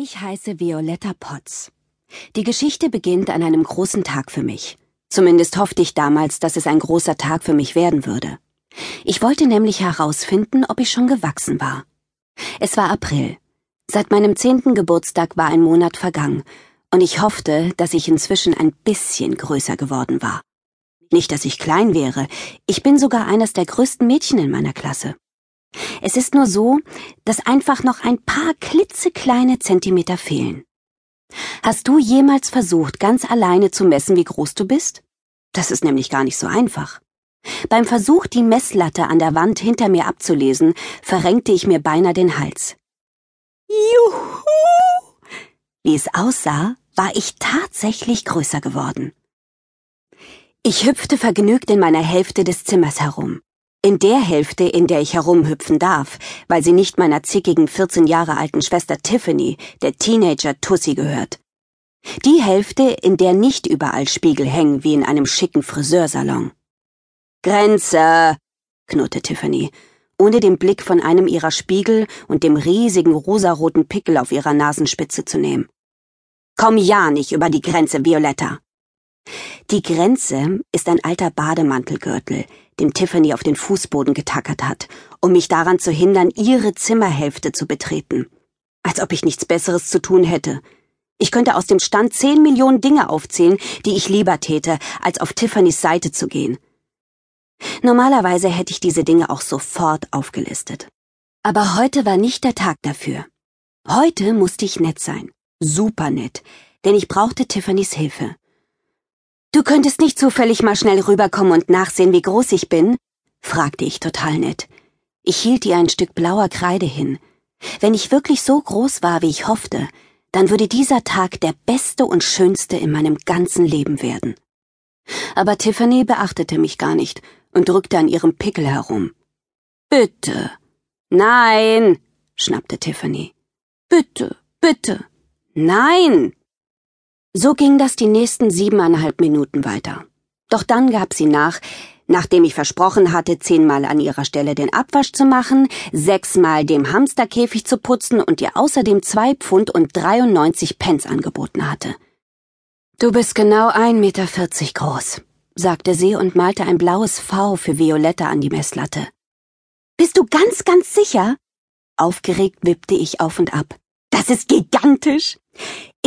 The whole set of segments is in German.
Ich heiße Violetta Potts. Die Geschichte beginnt an einem großen Tag für mich. Zumindest hoffte ich damals, dass es ein großer Tag für mich werden würde. Ich wollte nämlich herausfinden, ob ich schon gewachsen war. Es war April. Seit meinem zehnten Geburtstag war ein Monat vergangen, und ich hoffte, dass ich inzwischen ein bisschen größer geworden war. Nicht, dass ich klein wäre, ich bin sogar eines der größten Mädchen in meiner Klasse. Es ist nur so, dass einfach noch ein paar klitzekleine Zentimeter fehlen. Hast du jemals versucht, ganz alleine zu messen, wie groß du bist? Das ist nämlich gar nicht so einfach. Beim Versuch, die Messlatte an der Wand hinter mir abzulesen, verrenkte ich mir beinahe den Hals. Juhu! Wie es aussah, war ich tatsächlich größer geworden. Ich hüpfte vergnügt in meiner Hälfte des Zimmers herum. In der Hälfte, in der ich herumhüpfen darf, weil sie nicht meiner zickigen 14 Jahre alten Schwester Tiffany, der Teenager Tussi, gehört. Die Hälfte, in der nicht überall Spiegel hängen wie in einem schicken Friseursalon. Grenze, knurrte Tiffany, ohne den Blick von einem ihrer Spiegel und dem riesigen rosaroten Pickel auf ihrer Nasenspitze zu nehmen. Komm ja nicht über die Grenze, Violetta. Die Grenze ist ein alter Bademantelgürtel, den Tiffany auf den Fußboden getackert hat, um mich daran zu hindern, ihre Zimmerhälfte zu betreten. Als ob ich nichts Besseres zu tun hätte. Ich könnte aus dem Stand zehn Millionen Dinge aufzählen, die ich lieber täte, als auf Tiffany's Seite zu gehen. Normalerweise hätte ich diese Dinge auch sofort aufgelistet. Aber heute war nicht der Tag dafür. Heute musste ich nett sein. Super nett. Denn ich brauchte Tiffany's Hilfe. Du könntest nicht zufällig mal schnell rüberkommen und nachsehen, wie groß ich bin? fragte ich total nett. Ich hielt ihr ein Stück blauer Kreide hin. Wenn ich wirklich so groß war, wie ich hoffte, dann würde dieser Tag der beste und schönste in meinem ganzen Leben werden. Aber Tiffany beachtete mich gar nicht und drückte an ihrem Pickel herum. Bitte. Nein, schnappte Tiffany. Bitte, bitte. Nein. So ging das die nächsten siebeneinhalb Minuten weiter. Doch dann gab sie nach, nachdem ich versprochen hatte, zehnmal an ihrer Stelle den Abwasch zu machen, sechsmal dem Hamsterkäfig zu putzen und ihr außerdem zwei Pfund und 93 Pence angeboten hatte. Du bist genau ein Meter vierzig groß, sagte sie und malte ein blaues V für Violetta an die Messlatte. Bist du ganz, ganz sicher? Aufgeregt wippte ich auf und ab. Das ist gigantisch.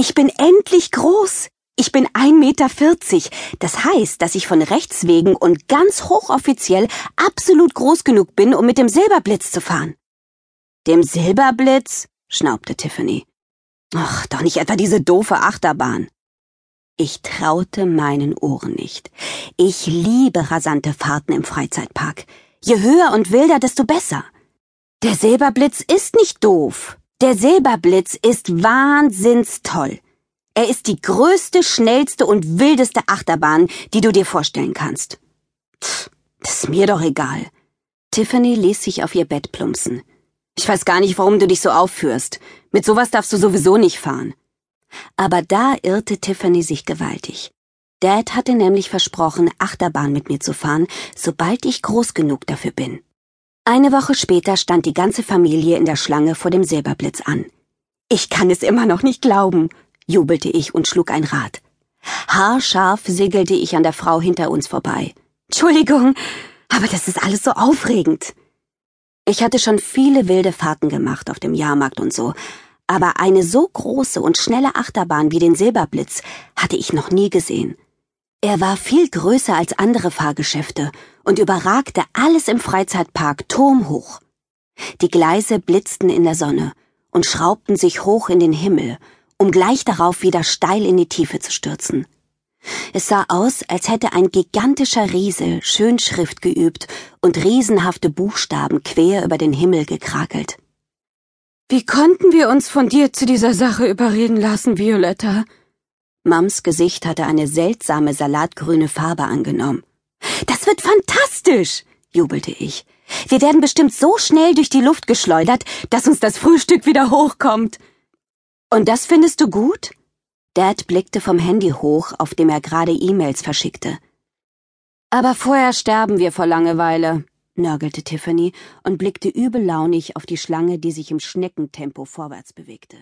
Ich bin endlich groß. Ich bin ein Meter. vierzig. Das heißt, dass ich von Rechts wegen und ganz hochoffiziell absolut groß genug bin, um mit dem Silberblitz zu fahren. Dem Silberblitz? schnaubte Tiffany. Ach, doch nicht etwa diese doofe Achterbahn. Ich traute meinen Ohren nicht. Ich liebe rasante Fahrten im Freizeitpark. Je höher und wilder, desto besser. Der Silberblitz ist nicht doof. Der Silberblitz ist wahnsinnstoll. Er ist die größte, schnellste und wildeste Achterbahn, die du dir vorstellen kannst. Pff, das ist mir doch egal. Tiffany ließ sich auf ihr Bett plumpsen. Ich weiß gar nicht, warum du dich so aufführst. Mit sowas darfst du sowieso nicht fahren. Aber da irrte Tiffany sich gewaltig. Dad hatte nämlich versprochen, Achterbahn mit mir zu fahren, sobald ich groß genug dafür bin. Eine Woche später stand die ganze Familie in der Schlange vor dem Silberblitz an. Ich kann es immer noch nicht glauben, jubelte ich und schlug ein Rad. Haarscharf segelte ich an der Frau hinter uns vorbei. Entschuldigung, aber das ist alles so aufregend. Ich hatte schon viele wilde Fahrten gemacht auf dem Jahrmarkt und so, aber eine so große und schnelle Achterbahn wie den Silberblitz hatte ich noch nie gesehen. Er war viel größer als andere Fahrgeschäfte und überragte alles im Freizeitpark turmhoch. Die Gleise blitzten in der Sonne und schraubten sich hoch in den Himmel, um gleich darauf wieder steil in die Tiefe zu stürzen. Es sah aus, als hätte ein gigantischer Riese schön Schrift geübt und riesenhafte Buchstaben quer über den Himmel gekrakelt. Wie konnten wir uns von dir zu dieser Sache überreden lassen, Violetta? Mams Gesicht hatte eine seltsame salatgrüne Farbe angenommen. Das wird fantastisch, jubelte ich. Wir werden bestimmt so schnell durch die Luft geschleudert, dass uns das Frühstück wieder hochkommt. Und das findest du gut? Dad blickte vom Handy hoch, auf dem er gerade E-Mails verschickte. Aber vorher sterben wir vor Langeweile, nörgelte Tiffany und blickte übellaunig auf die Schlange, die sich im Schneckentempo vorwärts bewegte.